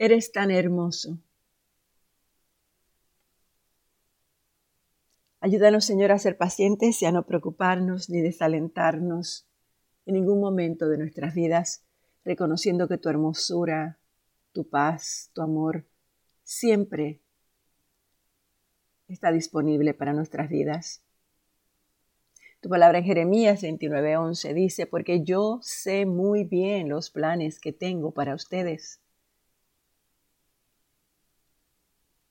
Eres tan hermoso. Ayúdanos, Señor, a ser pacientes y a no preocuparnos ni desalentarnos en ningún momento de nuestras vidas, reconociendo que tu hermosura, tu paz, tu amor, siempre está disponible para nuestras vidas. Tu palabra en Jeremías 29:11 dice, porque yo sé muy bien los planes que tengo para ustedes.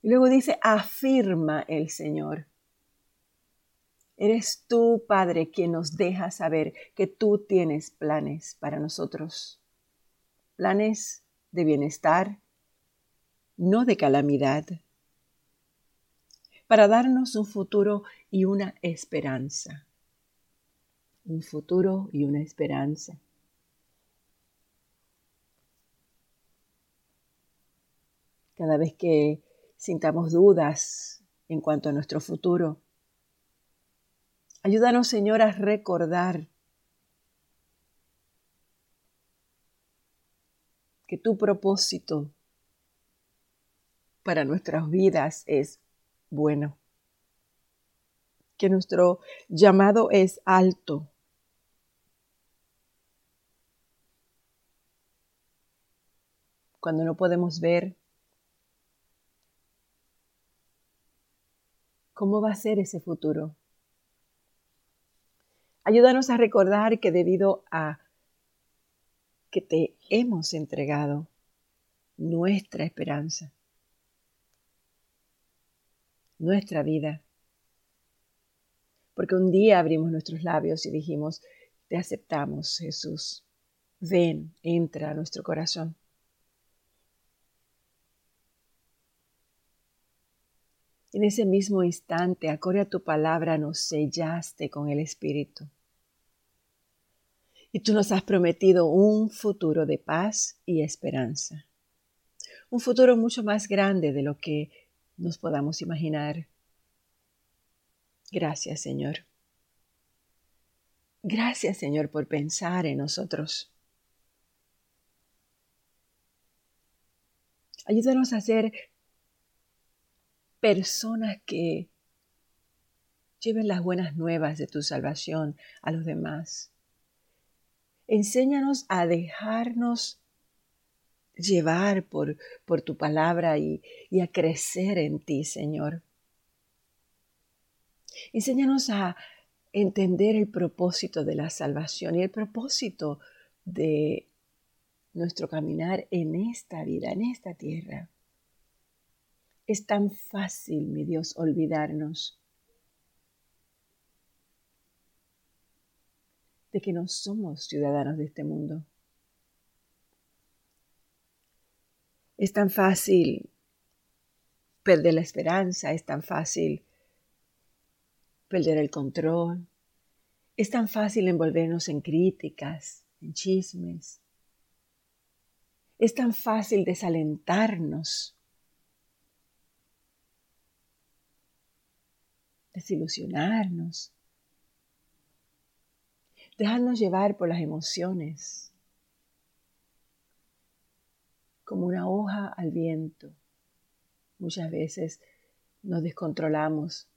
Luego dice, afirma el Señor. Eres tú, Padre, quien nos deja saber que tú tienes planes para nosotros. Planes de bienestar, no de calamidad, para darnos un futuro y una esperanza un futuro y una esperanza. Cada vez que sintamos dudas en cuanto a nuestro futuro, ayúdanos, Señor, a recordar que tu propósito para nuestras vidas es bueno, que nuestro llamado es alto, cuando no podemos ver cómo va a ser ese futuro. Ayúdanos a recordar que debido a que te hemos entregado nuestra esperanza, nuestra vida, porque un día abrimos nuestros labios y dijimos, te aceptamos, Jesús, ven, entra a nuestro corazón. En ese mismo instante, acorde a tu palabra, nos sellaste con el Espíritu. Y tú nos has prometido un futuro de paz y esperanza. Un futuro mucho más grande de lo que nos podamos imaginar. Gracias, Señor. Gracias, Señor, por pensar en nosotros. Ayúdanos a ser personas que lleven las buenas nuevas de tu salvación a los demás. Enséñanos a dejarnos llevar por, por tu palabra y, y a crecer en ti, Señor. Enséñanos a entender el propósito de la salvación y el propósito de nuestro caminar en esta vida, en esta tierra. Es tan fácil, mi Dios, olvidarnos de que no somos ciudadanos de este mundo. Es tan fácil perder la esperanza, es tan fácil perder el control, es tan fácil envolvernos en críticas, en chismes, es tan fácil desalentarnos desilusionarnos, dejarnos llevar por las emociones, como una hoja al viento. Muchas veces nos descontrolamos.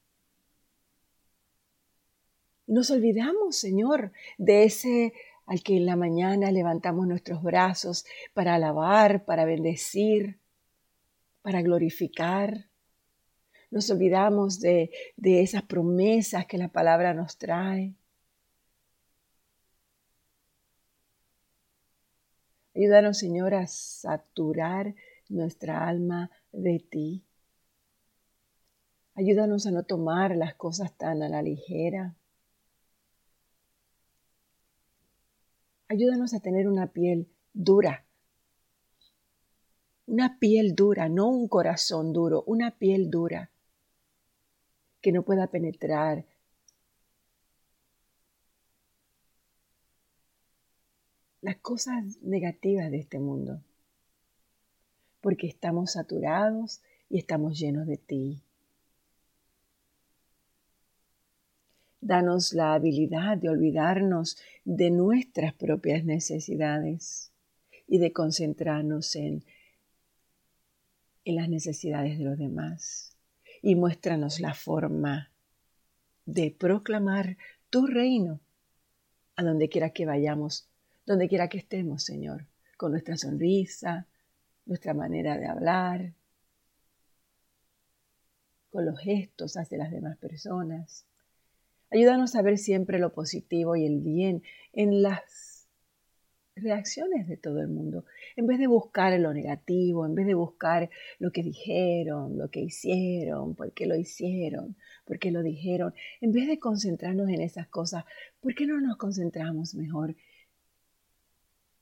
Nos olvidamos, Señor, de ese al que en la mañana levantamos nuestros brazos para alabar, para bendecir, para glorificar. Nos olvidamos de, esas promesas que la palabra nos trae. Ayúdanos, Señor, a saturar nuestra alma de ti. Ayúdanos a no tomar las cosas tan a la ligera. Ayúdanos a tener una piel dura. Una piel dura, no un corazón duro, una piel dura que no pueda penetrar. Las cosas negativas de este mundo, porque estamos saturados y estamos llenos de ti. Danos la habilidad de olvidarnos de nuestras propias necesidades y de concentrarnos en en las necesidades de los demás y muéstranos la forma de proclamar tu reino a donde quiera que vayamos, donde quiera que estemos, Señor, con nuestra sonrisa, nuestra manera de hablar, con los gestos hacia las demás personas. Ayúdanos a ver siempre lo positivo y el bien en las reacciones de todo el mundo, en vez de buscar lo negativo, en vez de buscar lo que dijeron, lo que hicieron, por qué lo hicieron, por qué lo dijeron, en vez de concentrarnos en esas cosas, ¿por qué no nos concentramos mejor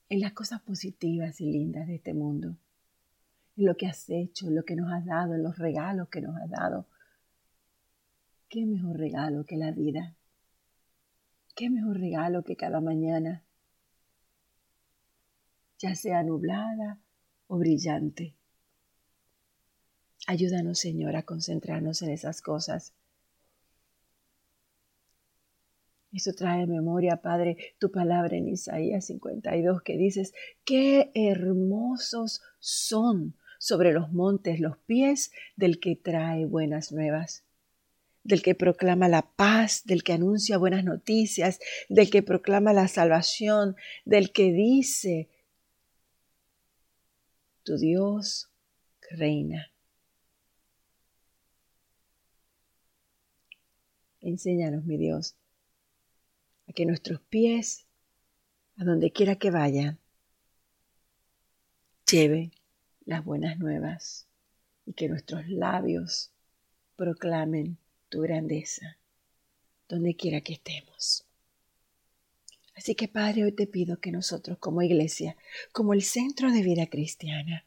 en las cosas positivas y lindas de este mundo? En lo que has hecho, en lo que nos has dado, en los regalos que nos has dado. ¿Qué mejor regalo que la vida? ¿Qué mejor regalo que cada mañana ya sea nublada o brillante. Ayúdanos, Señor, a concentrarnos en esas cosas. Eso trae memoria, Padre, tu palabra en Isaías 52 que dices, qué hermosos son sobre los montes los pies del que trae buenas nuevas, del que proclama la paz, del que anuncia buenas noticias, del que proclama la salvación, del que dice, tu Dios reina. Enséñanos, mi Dios, a que nuestros pies, a donde quiera que vayan, lleven las buenas nuevas y que nuestros labios proclamen tu grandeza, donde quiera que estemos. Así que Padre, hoy te pido que nosotros como iglesia, como el centro de vida cristiana,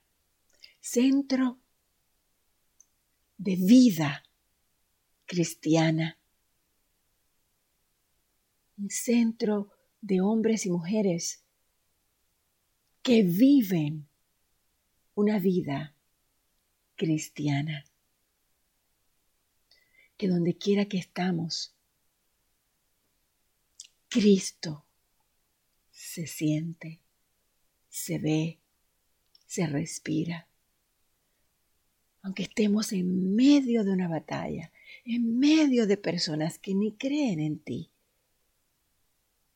centro de vida cristiana, un centro de hombres y mujeres que viven una vida cristiana. Que donde quiera que estamos, Cristo se siente, se ve, se respira. Aunque estemos en medio de una batalla, en medio de personas que ni creen en ti,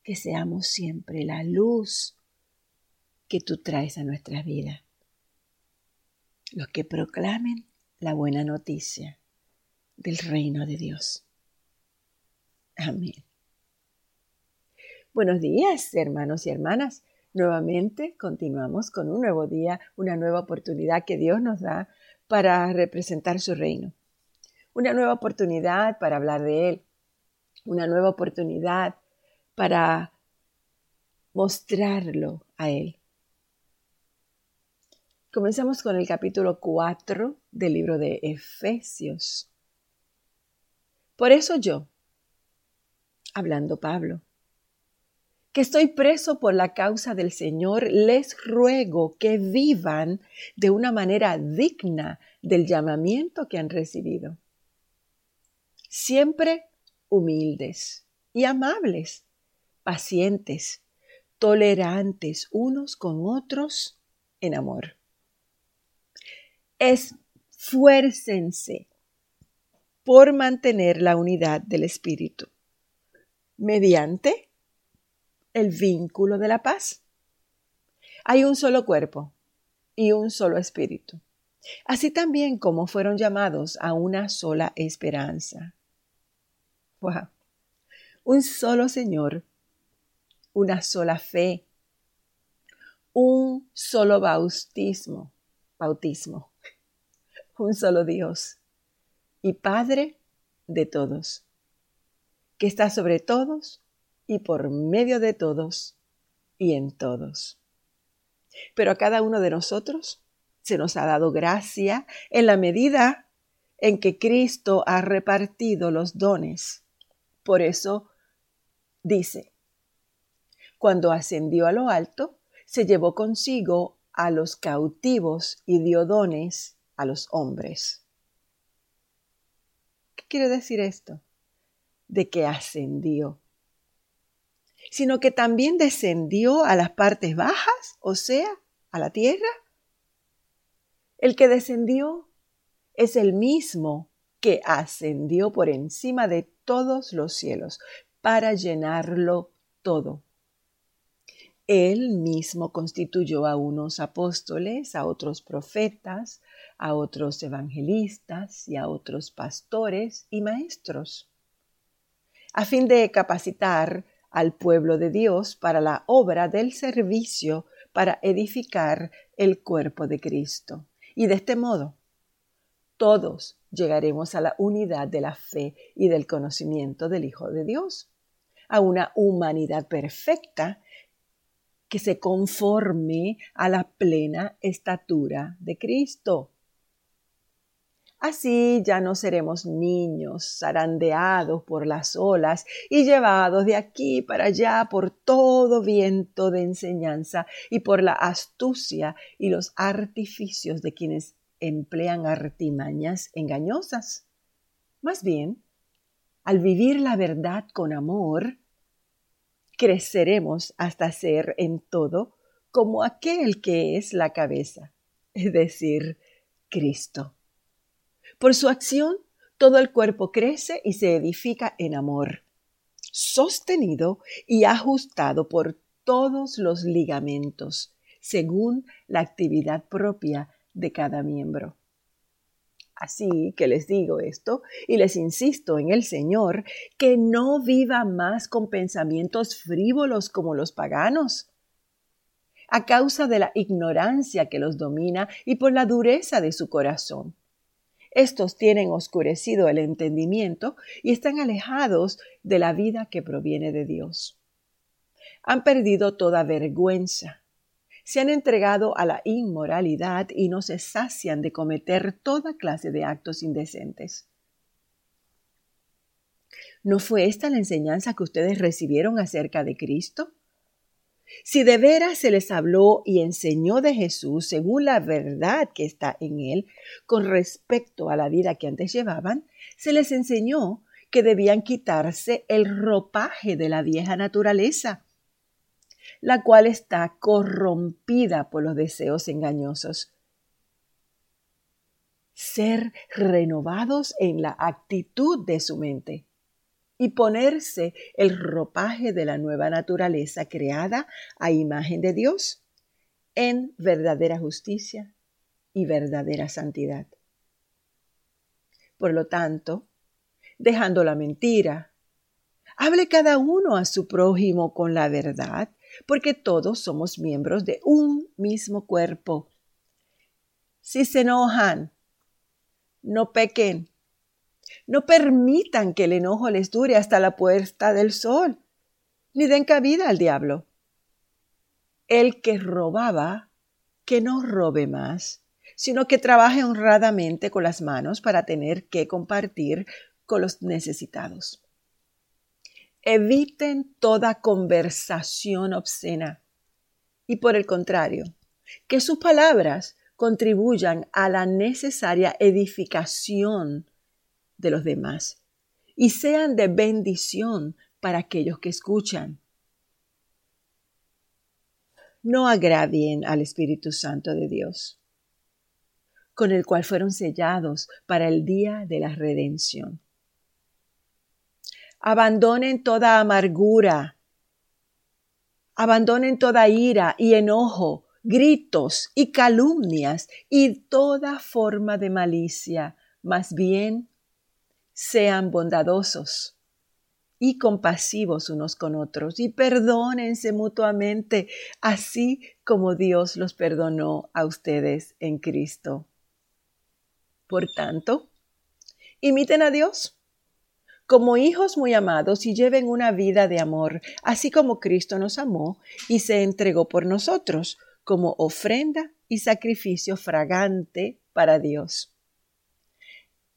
que seamos siempre la luz que tú traes a nuestra vida. Los que proclamen la buena noticia del reino de Dios. Amén. Buenos días, hermanos y hermanas. Nuevamente continuamos con un nuevo día, una nueva oportunidad que Dios nos da para representar su reino. Una nueva oportunidad para hablar de Él. Una nueva oportunidad para mostrarlo a Él. Comenzamos con el capítulo 4 del libro de Efesios. Por eso yo, hablando Pablo, que estoy preso por la causa del Señor, les ruego que vivan de una manera digna del llamamiento que han recibido. Siempre humildes y amables, pacientes, tolerantes unos con otros en amor. Esfuércense por mantener la unidad del Espíritu mediante el vínculo de la paz. Hay un solo cuerpo y un solo espíritu, así también como fueron llamados a una sola esperanza. Un solo Señor, una sola fe, un solo bautismo, bautismo, un solo Dios y Padre de todos, que está sobre todos y por medio de todos y en todos. Pero a cada uno de nosotros se nos ha dado gracia en la medida en que Cristo ha repartido los dones. Por eso dice, cuando ascendió a lo alto, se llevó consigo a los cautivos y dio dones a los hombres. ¿Qué quiere decir esto? De que ascendió sino que también descendió a las partes bajas, o sea, a la tierra. El que descendió es el mismo que ascendió por encima de todos los cielos para llenarlo todo. Él mismo constituyó a unos apóstoles, a otros profetas, a otros evangelistas y a otros pastores y maestros, a fin de capacitar al pueblo de Dios para la obra del servicio para edificar el cuerpo de Cristo. Y de este modo, todos llegaremos a la unidad de la fe y del conocimiento del Hijo de Dios, a una humanidad perfecta que se conforme a la plena estatura de Cristo. Así ya no seremos niños zarandeados por las olas y llevados de aquí para allá por todo viento de enseñanza y por la astucia y los artificios de quienes emplean artimañas engañosas. Más bien, al vivir la verdad con amor, creceremos hasta ser en todo como aquel que es la cabeza, es decir, Cristo. Por su acción, todo el cuerpo crece y se edifica en amor, sostenido y ajustado por todos los ligamentos, según la actividad propia de cada miembro. Así que les digo esto y les insisto en el Señor que no viva más con pensamientos frívolos como los paganos, a causa de la ignorancia que los domina y por la dureza de su corazón estos tienen oscurecido el entendimiento y están alejados de la vida que proviene de Dios. Han perdido toda vergüenza. Se han entregado a la inmoralidad y no se sacian de cometer toda clase de actos indecentes. ¿No fue esta la enseñanza que ustedes recibieron acerca de Cristo? Si de veras se les habló y enseñó de Jesús según la verdad que está en él con respecto a la vida que antes llevaban, se les enseñó que debían quitarse el ropaje de la vieja naturaleza, la cual está corrompida por los deseos engañosos. Ser renovados en la actitud de su mente y ponerse el ropaje de la nueva naturaleza creada a imagen de Dios en verdadera justicia y verdadera santidad. Por lo tanto, dejando la mentira, hable cada uno a su prójimo con la verdad, porque todos somos miembros de un mismo cuerpo. Si se enojan, no pequen no permitan que el enojo les dure hasta la puerta del sol, ni den cabida al diablo. El que robaba, que no robe más, sino que trabaje honradamente con las manos para tener que compartir con los necesitados. Eviten toda conversación obscena y por el contrario, que sus palabras contribuyan a la necesaria edificación de los demás y sean de bendición para aquellos que escuchan. No agravien al Espíritu Santo de Dios, con el cual fueron sellados para el día de la redención. Abandonen toda amargura, abandonen toda ira y enojo, gritos y calumnias y toda forma de malicia, más bien sean bondadosos y compasivos unos con otros y perdónense mutuamente, así como Dios los perdonó a ustedes en Cristo. Por tanto, imiten a Dios como hijos muy amados y lleven una vida de amor, así como Cristo nos amó y se entregó por nosotros como ofrenda y sacrificio fragante para Dios.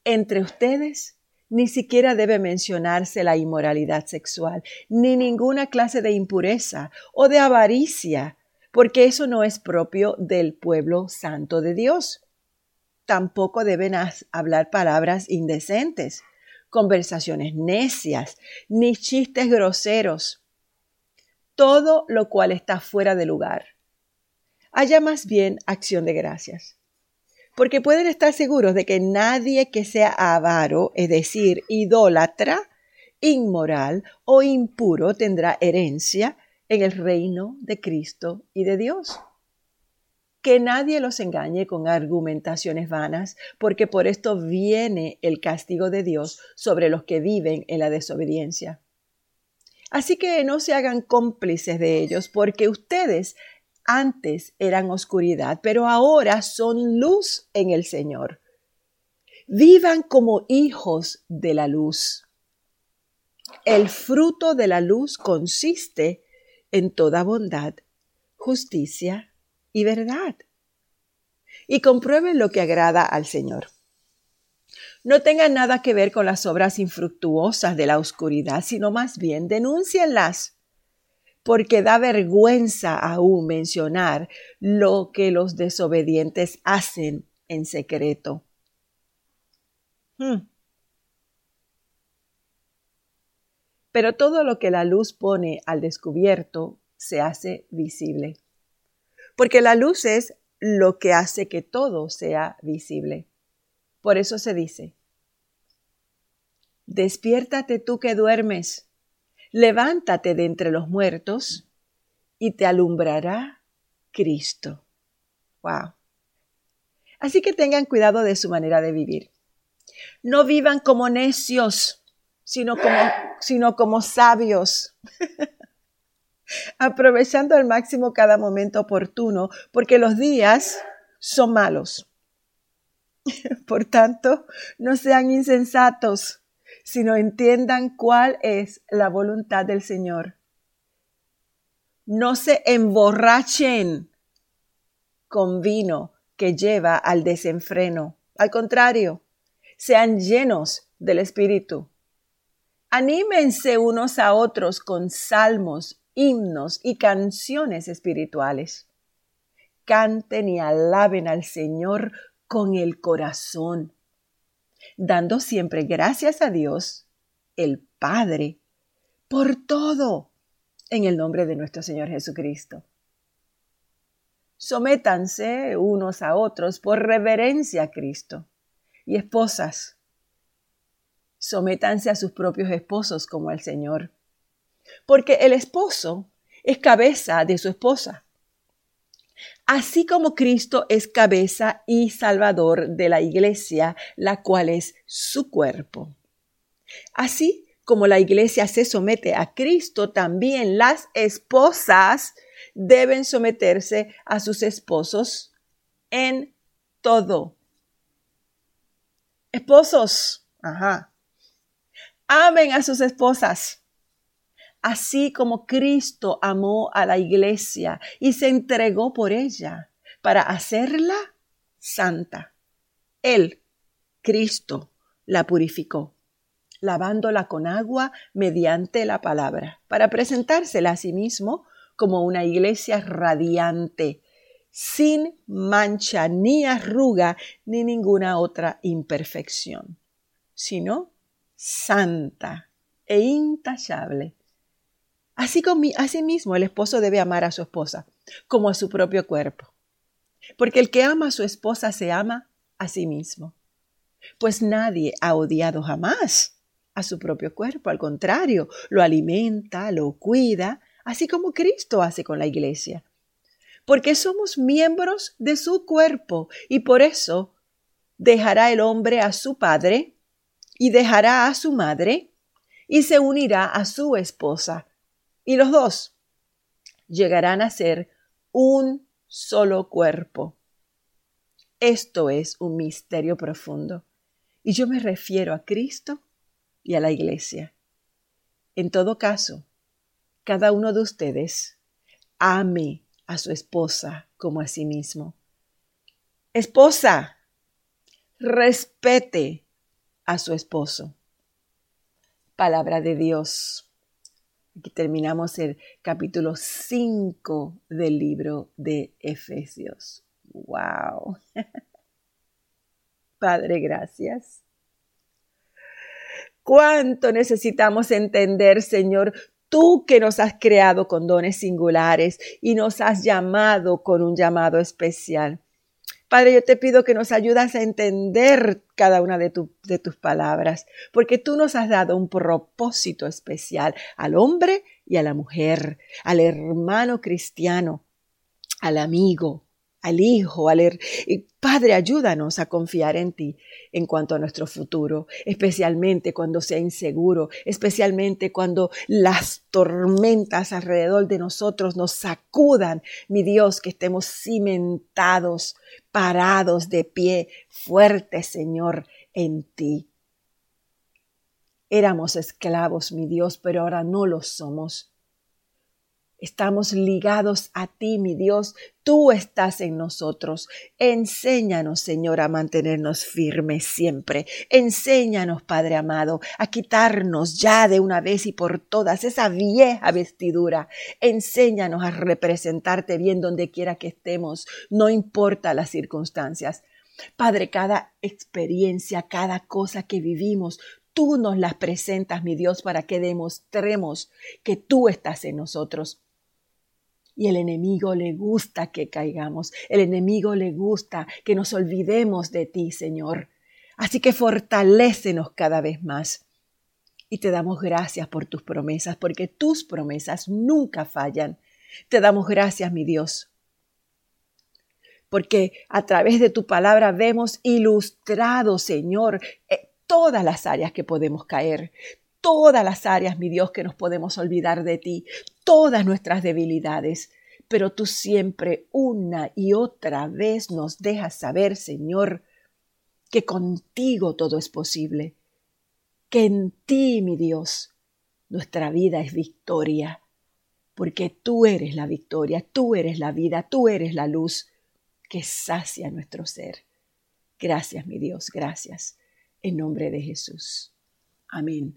Entre ustedes ni siquiera debe mencionarse la inmoralidad sexual, ni ninguna clase de impureza o de avaricia, porque eso no es propio del pueblo santo de Dios. Tampoco deben hablar palabras indecentes, conversaciones necias, ni chistes groseros, todo lo cual está fuera de lugar. Haya más bien acción de gracias porque pueden estar seguros de que nadie que sea avaro, es decir, idólatra, inmoral o impuro tendrá herencia en el reino de Cristo y de Dios. Que nadie los engañe con argumentaciones vanas, porque por esto viene el castigo de Dios sobre los que viven en la desobediencia. Así que no se hagan cómplices de ellos, porque ustedes antes eran oscuridad, pero ahora son luz en el Señor. Vivan como hijos de la luz. El fruto de la luz consiste en toda bondad, justicia y verdad. Y comprueben lo que agrada al Señor. No tengan nada que ver con las obras infructuosas de la oscuridad, sino más bien denúncienlas porque da vergüenza aún mencionar lo que los desobedientes hacen en secreto. Hmm. Pero todo lo que la luz pone al descubierto se hace visible. Porque la luz es lo que hace que todo sea visible. Por eso se dice, despiértate tú que duermes levántate de entre los muertos y te alumbrará Cristo. Wow. Así que tengan cuidado de su manera de vivir. No vivan como necios, sino como, sino como sabios. Aprovechando al máximo cada momento oportuno, porque los días son malos. Por tanto, no sean insensatos, sino entiendan cuál es la voluntad del Señor. No se emborrachen con vino que lleva al desenfreno. Al contrario, sean llenos del Espíritu. Anímense unos a otros con salmos, himnos y canciones espirituales. Canten y alaben al Señor con el corazón dando siempre gracias a Dios, el Padre, por todo, en el nombre de nuestro Señor Jesucristo. Sométanse unos a otros por reverencia a Cristo. Y esposas, sométanse a sus propios esposos como al Señor. Porque el esposo es cabeza de su esposa así como Cristo es cabeza y salvador de la iglesia, la cual es su cuerpo. Así como la iglesia se somete a Cristo, también las esposas deben someterse a sus esposos en todo. Esposos, ajá. Amen a sus esposas así como Cristo amó a la iglesia y se entregó por ella para hacerla santa. Él, Cristo, la purificó, lavándola con agua mediante la palabra, para presentársela a sí mismo como una iglesia radiante, sin mancha ni arruga ni ninguna otra imperfección, sino santa e intachable Así, mismo el esposo debe amar a su esposa como a su propio cuerpo. Porque el que ama a su esposa se ama a sí mismo. Pues nadie ha odiado jamás a su propio cuerpo. Al contrario, lo alimenta, lo cuida, así como Cristo hace con la iglesia. Porque somos miembros de su cuerpo y por eso dejará el hombre a su padre y dejará a su madre y se unirá a su esposa y los dos llegarán a ser un solo cuerpo. Esto es un misterio profundo. Y yo me refiero a Cristo y a la Iglesia. En todo caso, cada uno de ustedes ame a su esposa como a sí mismo. Esposa, respete a su esposo. Palabra de Dios. Aquí terminamos el capítulo 5 del libro de Efesios. ¡Wow! Padre, gracias. ¿Cuánto necesitamos entender, Señor, tú que nos has creado con dones singulares y nos has llamado con un llamado especial? Padre, yo te pido que nos ayudas a entender cada una de, de, tus palabras, porque tú nos has dado un propósito especial al hombre y a la mujer, al hermano cristiano, al amigo, al Hijo, al er Padre, ayúdanos a confiar en ti en cuanto a nuestro futuro, especialmente cuando sea inseguro, especialmente cuando las tormentas alrededor de nosotros nos sacudan, mi Dios, que estemos cimentados, parados de pie, fuertes, Señor, en ti. Éramos esclavos, mi Dios, pero ahora no lo somos. Estamos ligados a ti, mi Dios. Tú estás en nosotros. Enséñanos, Señor, a mantenernos firmes siempre. Enséñanos, Padre amado, a quitarnos ya de una vez y por todas esa vieja vestidura. Enséñanos a representarte bien donde quiera que estemos, no importa las circunstancias. Padre, cada experiencia, cada cosa que vivimos, tú nos las presentas, mi Dios, para que demostremos que tú estás en nosotros. Y el enemigo le gusta que caigamos, el enemigo le gusta que nos olvidemos de ti, Señor. Así que fortalécenos cada vez más. Y te damos gracias por tus promesas, porque tus promesas nunca fallan. Te damos gracias, mi Dios, porque a través de tu palabra vemos ilustrado, Señor, eh, todas las áreas que podemos caer, todas las áreas, mi Dios, que nos podemos olvidar de ti, todas nuestras debilidades. Pero tú siempre una y otra vez nos dejas saber, Señor, que contigo todo es posible, que en ti, mi Dios, nuestra vida es victoria, porque tú eres la victoria, tú eres la vida, tú eres la luz que sacia nuestro ser. Gracias, mi Dios, gracias. En nombre de Jesús. Amén.